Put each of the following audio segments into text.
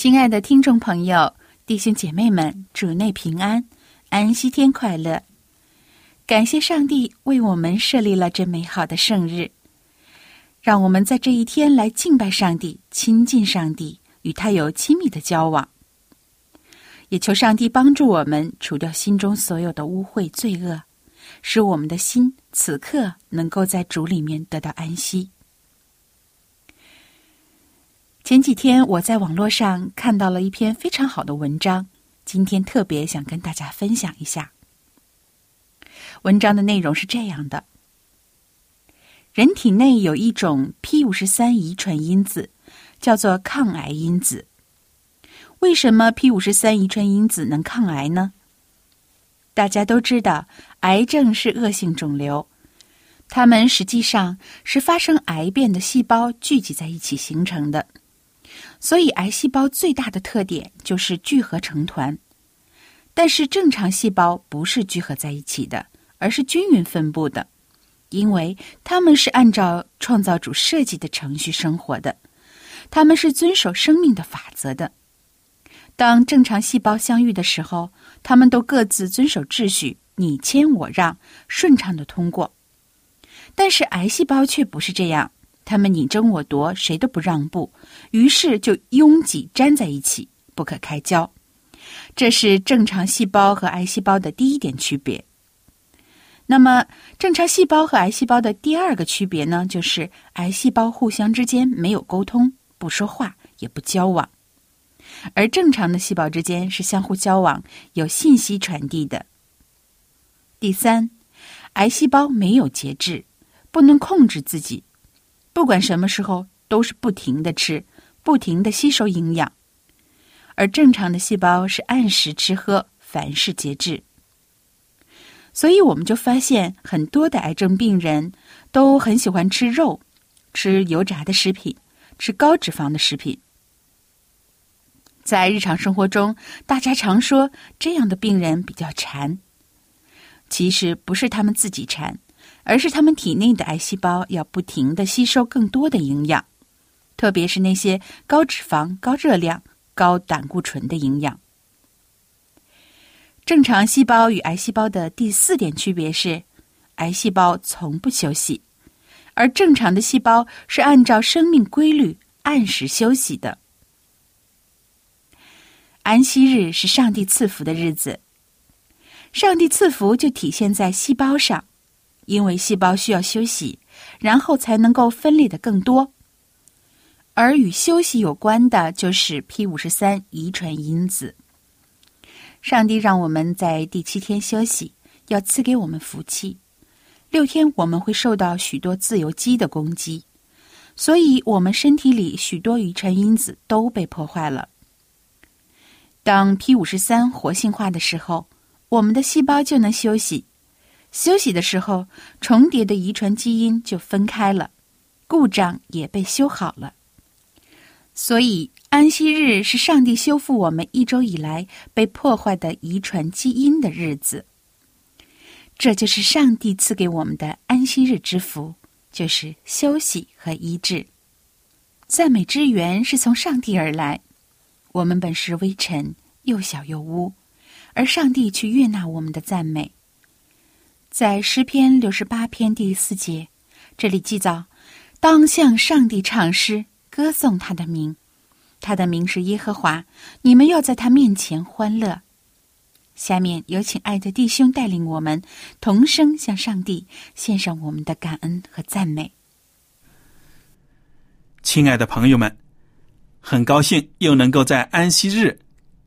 亲爱的听众朋友、弟兄姐妹们，主内平安，安息天快乐！感谢上帝为我们设立了这美好的圣日，让我们在这一天来敬拜上帝、亲近上帝，与他有亲密的交往。也求上帝帮助我们除掉心中所有的污秽罪恶，使我们的心此刻能够在主里面得到安息。前几天我在网络上看到了一篇非常好的文章，今天特别想跟大家分享一下。文章的内容是这样的：人体内有一种 P 五十三遗传因子，叫做抗癌因子。为什么 P 五十三遗传因子能抗癌呢？大家都知道，癌症是恶性肿瘤，它们实际上是发生癌变的细胞聚集在一起形成的。所以，癌细胞最大的特点就是聚合成团，但是正常细胞不是聚合在一起的，而是均匀分布的，因为它们是按照创造主设计的程序生活的，它们是遵守生命的法则的。当正常细胞相遇的时候，它们都各自遵守秩序，你谦我让，顺畅的通过。但是癌细胞却不是这样。他们你争我夺，谁都不让步，于是就拥挤粘在一起，不可开交。这是正常细胞和癌细胞的第一点区别。那么，正常细胞和癌细胞的第二个区别呢？就是癌细胞互相之间没有沟通，不说话，也不交往，而正常的细胞之间是相互交往，有信息传递的。第三，癌细胞没有节制，不能控制自己。不管什么时候都是不停的吃，不停的吸收营养，而正常的细胞是按时吃喝，凡事节制。所以我们就发现很多的癌症病人都很喜欢吃肉，吃油炸的食品，吃高脂肪的食品。在日常生活中，大家常说这样的病人比较馋，其实不是他们自己馋。而是他们体内的癌细胞要不停的吸收更多的营养，特别是那些高脂肪、高热量、高胆固醇的营养。正常细胞与癌细胞的第四点区别是，癌细胞从不休息，而正常的细胞是按照生命规律按时休息的。安息日是上帝赐福的日子，上帝赐福就体现在细胞上。因为细胞需要休息，然后才能够分裂的更多。而与休息有关的，就是 P 五十三遗传因子。上帝让我们在第七天休息，要赐给我们福气。六天我们会受到许多自由基的攻击，所以我们身体里许多遗传因子都被破坏了。当 P 五十三活性化的时候，我们的细胞就能休息。休息的时候，重叠的遗传基因就分开了，故障也被修好了。所以，安息日是上帝修复我们一周以来被破坏的遗传基因的日子。这就是上帝赐给我们的安息日之福，就是休息和医治。赞美之源是从上帝而来，我们本是微尘，又小又污，而上帝去悦纳我们的赞美。在诗篇六十八篇第四节，这里记载：当向上帝唱诗，歌颂他的名，他的名是耶和华，你们要在他面前欢乐。下面有请爱的弟兄带领我们同声向上帝献上我们的感恩和赞美。亲爱的朋友们，很高兴又能够在安息日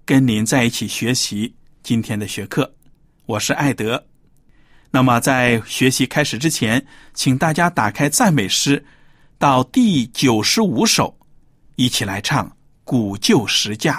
跟您在一起学习今天的学课。我是艾德。那么在学习开始之前，请大家打开赞美诗，到第九十五首，一起来唱《古旧时架》。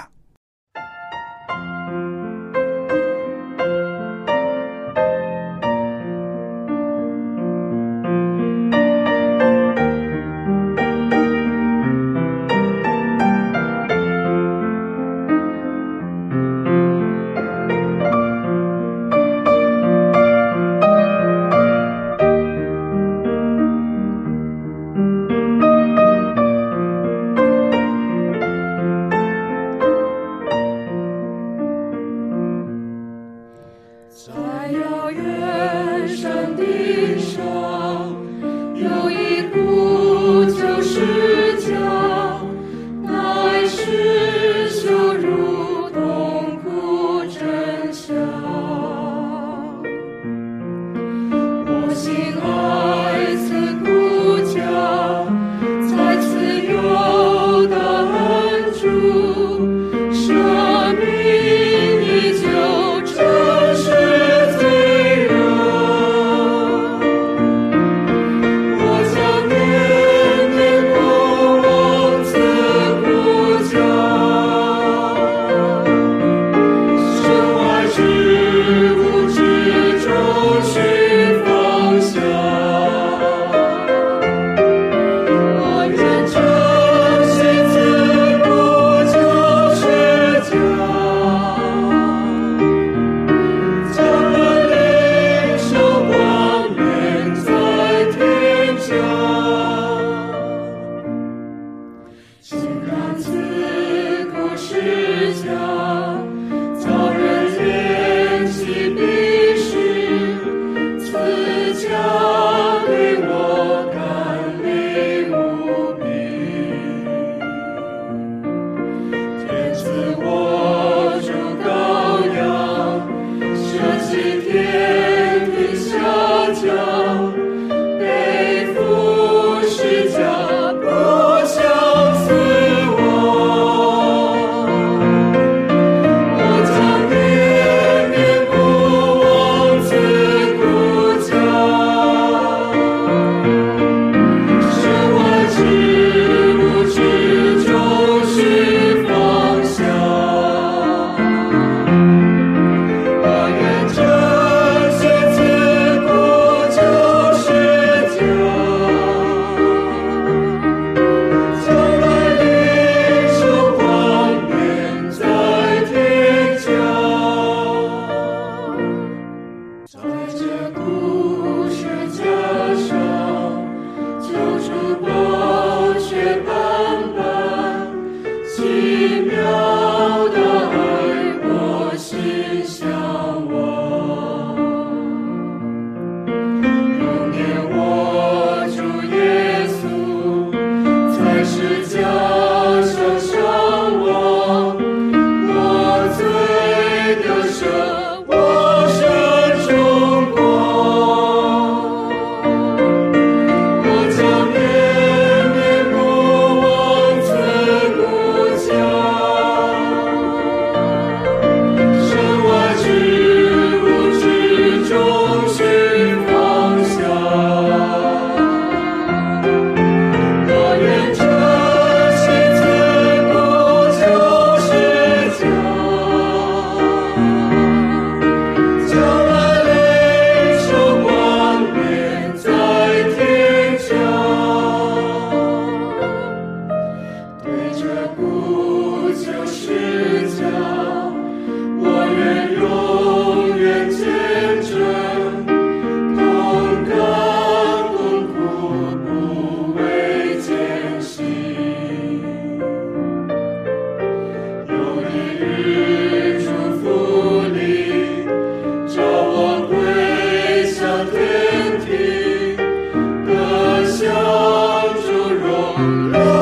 无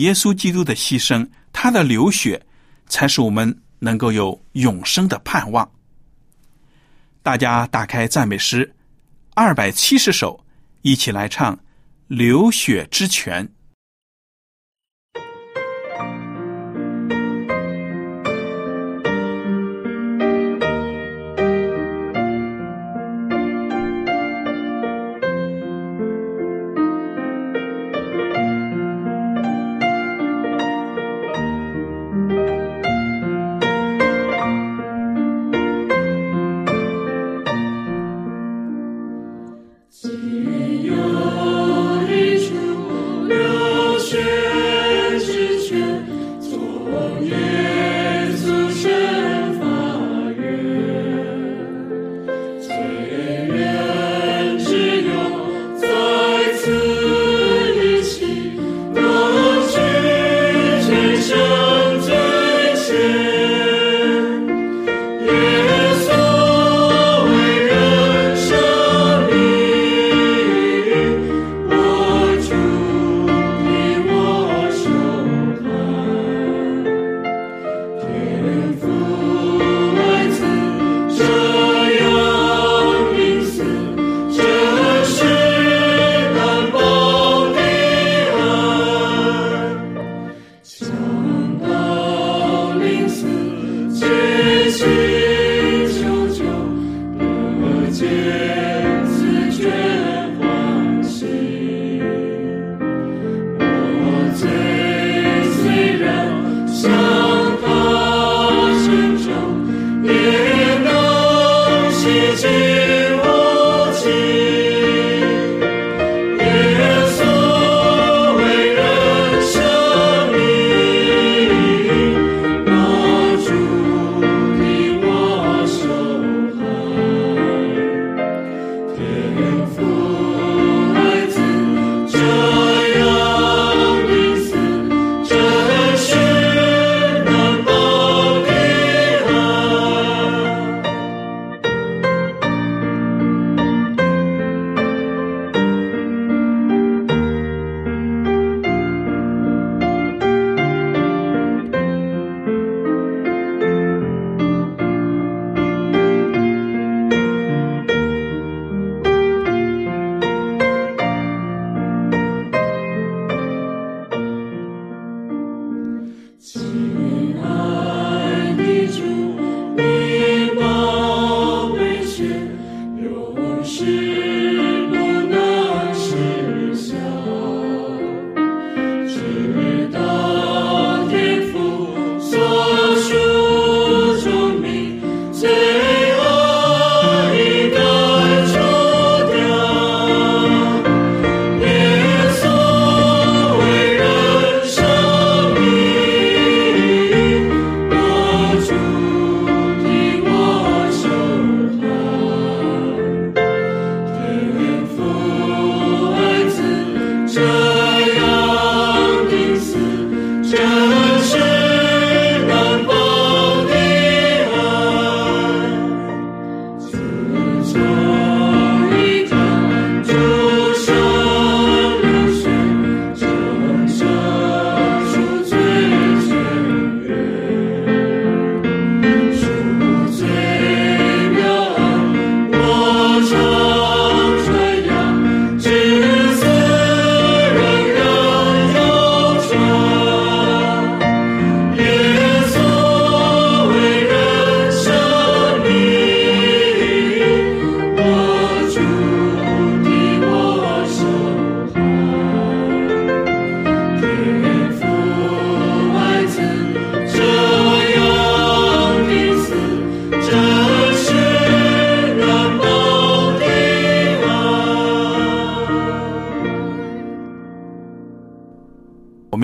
耶稣基督的牺牲，他的流血，才使我们能够有永生的盼望。大家打开赞美诗二百七十首，一起来唱《流血之泉》。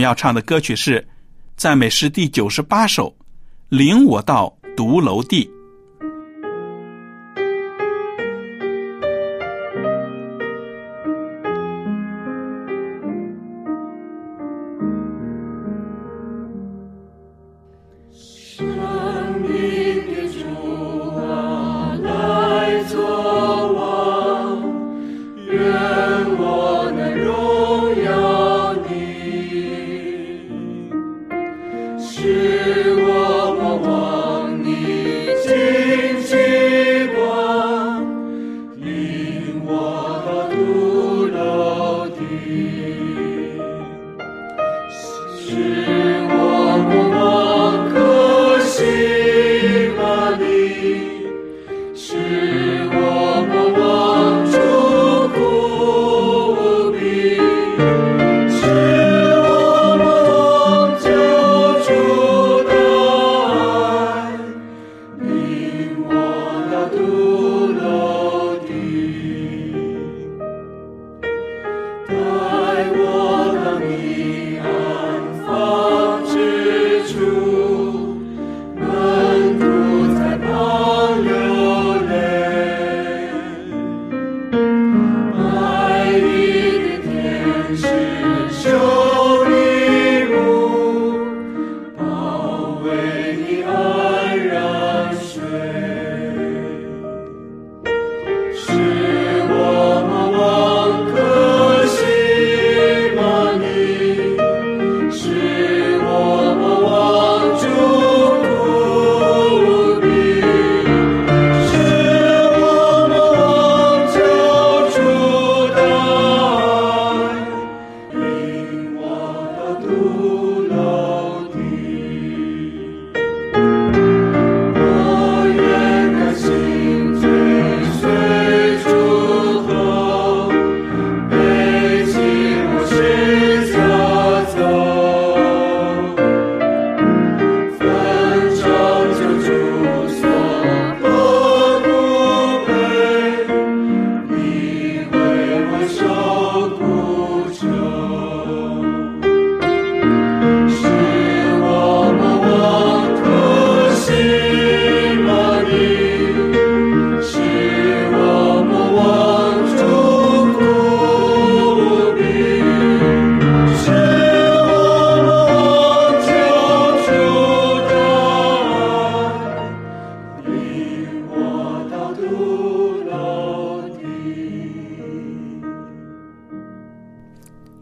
要唱的歌曲是赞美诗第九十八首，《领我到独楼地》。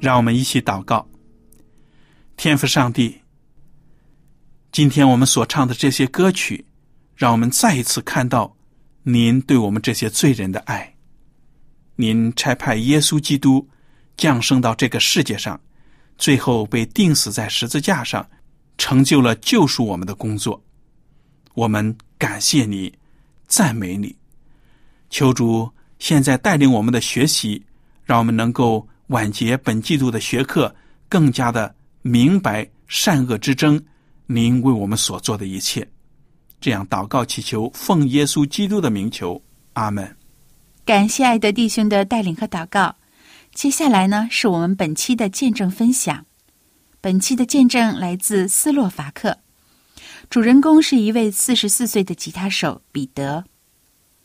让我们一起祷告。天父上帝，今天我们所唱的这些歌曲，让我们再一次看到您对我们这些罪人的爱。您差派耶稣基督降生到这个世界上，最后被钉死在十字架上，成就了救赎我们的工作。我们感谢你，赞美你。求主现在带领我们的学习，让我们能够晚结本季度的学课，更加的明白善恶之争。您为我们所做的一切，这样祷告祈求，奉耶稣基督的名求，阿门。感谢爱德弟兄的带领和祷告。接下来呢，是我们本期的见证分享。本期的见证来自斯洛伐克，主人公是一位四十四岁的吉他手彼得。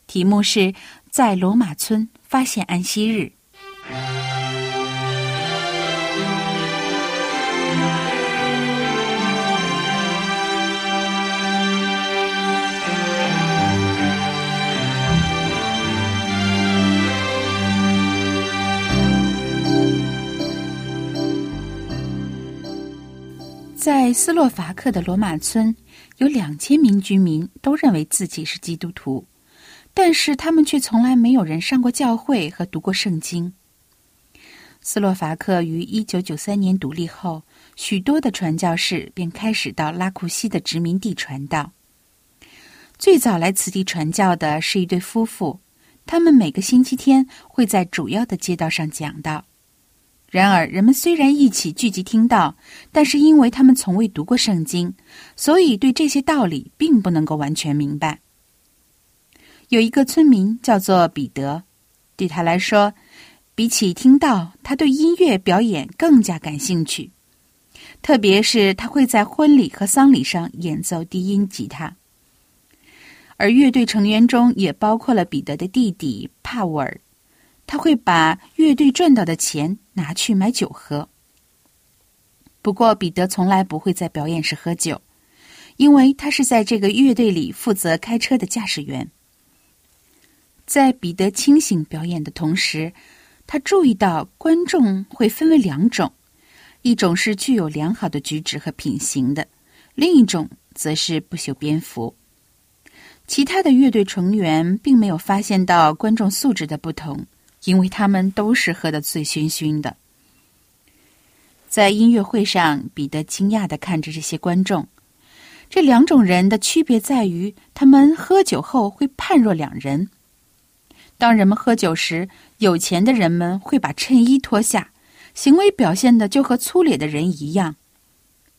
题目是在罗马村发现安息日。在斯洛伐克的罗马村，有两千名居民都认为自己是基督徒，但是他们却从来没有人上过教会和读过圣经。斯洛伐克于一九九三年独立后，许多的传教士便开始到拉库西的殖民地传道。最早来此地传教的是一对夫妇，他们每个星期天会在主要的街道上讲道。然而，人们虽然一起聚集听到，但是因为他们从未读过圣经，所以对这些道理并不能够完全明白。有一个村民叫做彼得，对他来说，比起听到，他对音乐表演更加感兴趣，特别是他会在婚礼和丧礼上演奏低音吉他。而乐队成员中也包括了彼得的弟弟帕沃尔。他会把乐队赚到的钱拿去买酒喝。不过，彼得从来不会在表演时喝酒，因为他是在这个乐队里负责开车的驾驶员。在彼得清醒表演的同时，他注意到观众会分为两种：一种是具有良好的举止和品行的，另一种则是不修边幅。其他的乐队成员并没有发现到观众素质的不同。因为他们都是喝得醉醺醺的，在音乐会上，彼得惊讶地看着这些观众。这两种人的区别在于，他们喝酒后会判若两人。当人们喝酒时，有钱的人们会把衬衣脱下，行为表现的就和粗劣的人一样。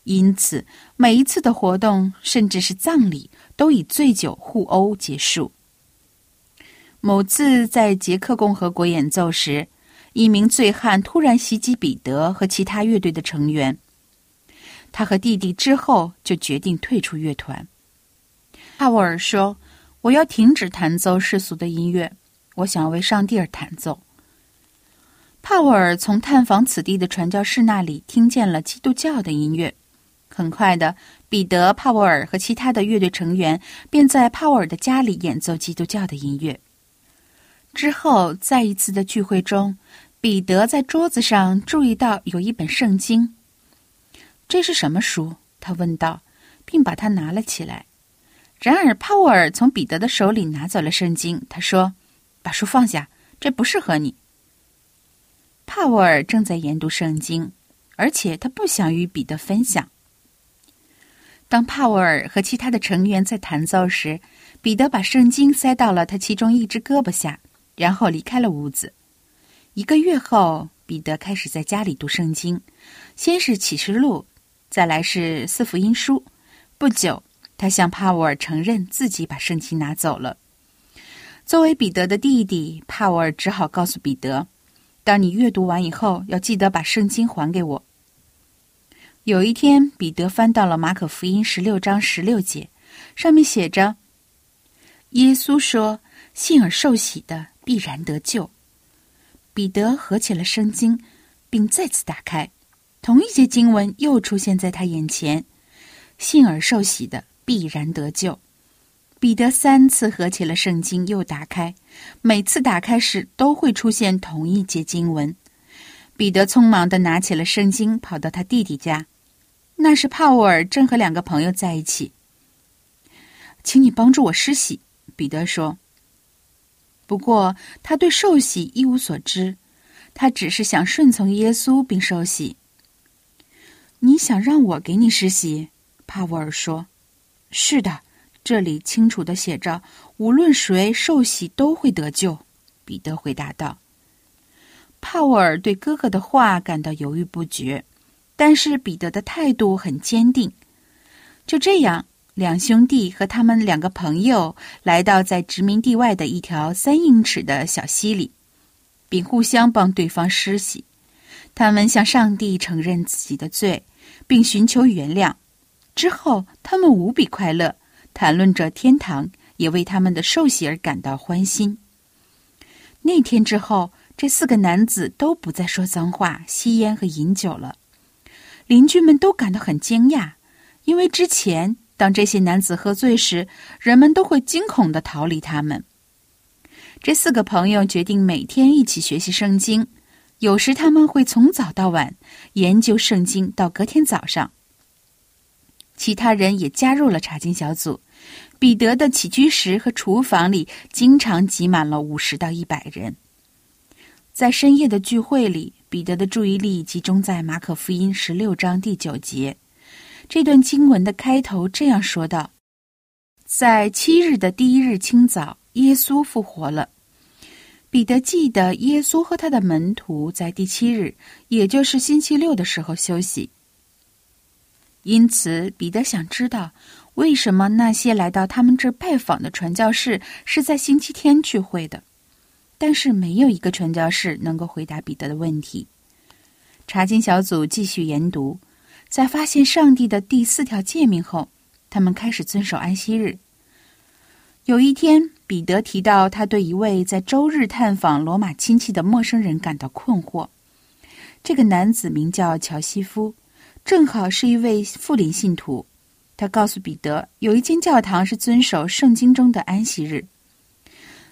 因此，每一次的活动，甚至是葬礼，都以醉酒互殴结束。某次在捷克共和国演奏时，一名醉汉突然袭击彼得和其他乐队的成员。他和弟弟之后就决定退出乐团。帕沃尔说：“我要停止弹奏世俗的音乐，我想为上帝而弹奏。”帕沃尔从探访此地的传教士那里听见了基督教的音乐。很快的，彼得、帕沃尔和其他的乐队成员便在帕沃尔的家里演奏基督教的音乐。之后，在一次的聚会中，彼得在桌子上注意到有一本圣经。这是什么书？他问道，并把它拿了起来。然而，帕沃尔从彼得的手里拿走了圣经。他说：“把书放下，这不适合你。”帕沃尔正在研读圣经，而且他不想与彼得分享。当帕沃尔和其他的成员在弹奏时，彼得把圣经塞到了他其中一只胳膊下。然后离开了屋子。一个月后，彼得开始在家里读圣经，先是启示录，再来是四福音书。不久，他向帕沃尔承认自己把圣经拿走了。作为彼得的弟弟，帕沃尔只好告诉彼得：“当你阅读完以后，要记得把圣经还给我。”有一天，彼得翻到了马可福音十六章十六节，上面写着：“耶稣说，信而受洗的。”必然得救。彼得合起了圣经，并再次打开，同一节经文又出现在他眼前：“信而受洗的必然得救。”彼得三次合起了圣经，又打开，每次打开时都会出现同一节经文。彼得匆忙的拿起了圣经，跑到他弟弟家。那时帕沃尔正和两个朋友在一起。请你帮助我施洗，彼得说。不过他对受洗一无所知，他只是想顺从耶稣并受洗。你想让我给你施洗？帕沃尔说：“是的，这里清楚的写着，无论谁受洗都会得救。”彼得回答道。帕沃尔对哥哥的话感到犹豫不决，但是彼得的态度很坚定。就这样，两兄弟和他们两个朋友来到在殖民地外的一条三英尺的小溪里，并互相帮对方施洗。他们向上帝承认自己的罪。并寻求原谅，之后他们无比快乐，谈论着天堂，也为他们的受洗而感到欢心。那天之后，这四个男子都不再说脏话、吸烟和饮酒了。邻居们都感到很惊讶，因为之前当这些男子喝醉时，人们都会惊恐的逃离他们。这四个朋友决定每天一起学习圣经。有时他们会从早到晚研究圣经，到隔天早上。其他人也加入了查经小组。彼得的起居室和厨房里经常挤满了五十到一百人。在深夜的聚会里，彼得的注意力集中在马可福音十六章第九节。这段经文的开头这样说道：“在七日的第一日清早，耶稣复活了。”彼得记得耶稣和他的门徒在第七日，也就是星期六的时候休息。因此，彼得想知道为什么那些来到他们这拜访的传教士是在星期天聚会的。但是，没有一个传教士能够回答彼得的问题。查经小组继续研读，在发现上帝的第四条诫命后，他们开始遵守安息日。有一天。彼得提到，他对一位在周日探访罗马亲戚的陌生人感到困惑。这个男子名叫乔西夫，正好是一位富林信徒。他告诉彼得，有一间教堂是遵守圣经中的安息日。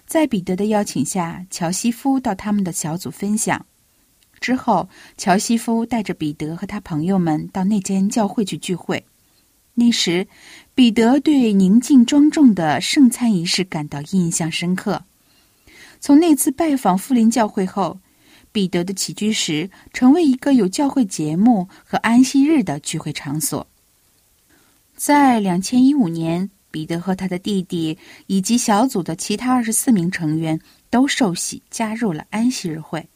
在彼得的邀请下，乔西夫到他们的小组分享。之后，乔西夫带着彼得和他朋友们到那间教会去聚会。那时，彼得对宁静庄重的圣餐仪式感到印象深刻。从那次拜访富林教会后，彼得的起居室成为一个有教会节目和安息日的聚会场所。在两千一五年，彼得和他的弟弟以及小组的其他二十四名成员都受洗加入了安息日会，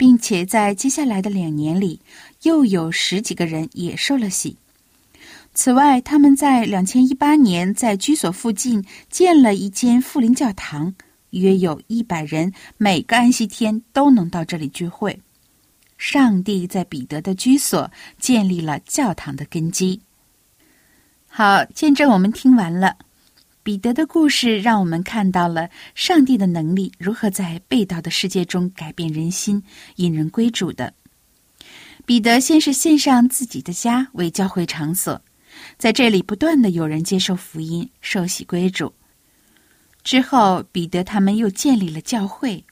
并且在接下来的两年里，又有十几个人也受了洗。此外，他们在两千一八年在居所附近建了一间富林教堂，约有一百人，每个安息天都能到这里聚会。上帝在彼得的居所建立了教堂的根基。好，见证我们听完了彼得的故事，让我们看到了上帝的能力如何在被盗的世界中改变人心，引人归主的。彼得先是献上自己的家为教会场所。在这里，不断的有人接受福音、受洗归主。之后，彼得他们又建立了教会，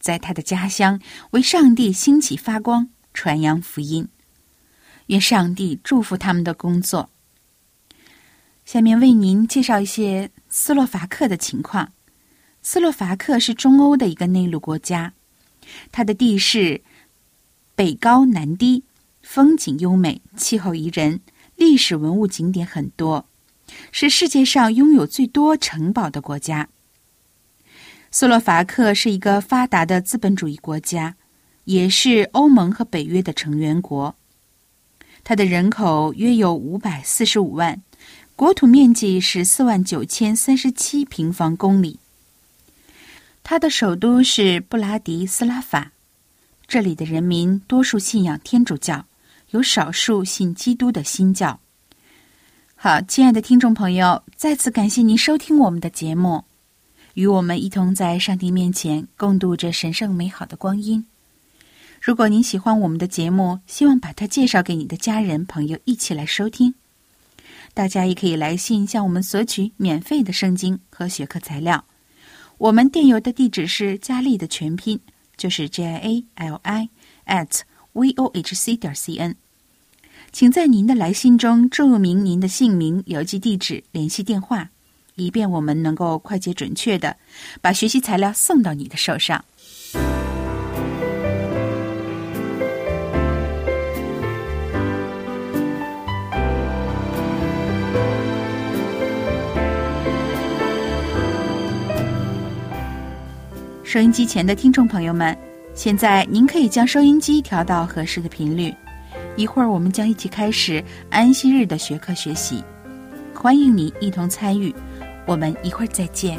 在他的家乡为上帝兴起发光，传扬福音。愿上帝祝福他们的工作。下面为您介绍一些斯洛伐克的情况。斯洛伐克是中欧的一个内陆国家，它的地势北高南低，风景优美，气候宜人。历史文物景点很多，是世界上拥有最多城堡的国家。斯洛伐克是一个发达的资本主义国家，也是欧盟和北约的成员国。它的人口约有五百四十五万，国土面积是四万九千三十七平方公里。它的首都是布拉迪斯拉法，这里的人民多数信仰天主教。有少数信基督的新教。好，亲爱的听众朋友，再次感谢您收听我们的节目，与我们一同在上帝面前共度这神圣美好的光阴。如果您喜欢我们的节目，希望把它介绍给你的家人朋友一起来收听。大家也可以来信向我们索取免费的圣经和学科材料。我们电邮的地址是佳丽的全拼，就是 J A L I。at vohc 点 cn。请在您的来信中注明您的姓名、邮寄地址、联系电话，以便我们能够快捷准确的把学习材料送到你的手上。收音机前的听众朋友们，现在您可以将收音机调到合适的频率。一会儿我们将一起开始安息日的学科学习，欢迎你一同参与。我们一会儿再见。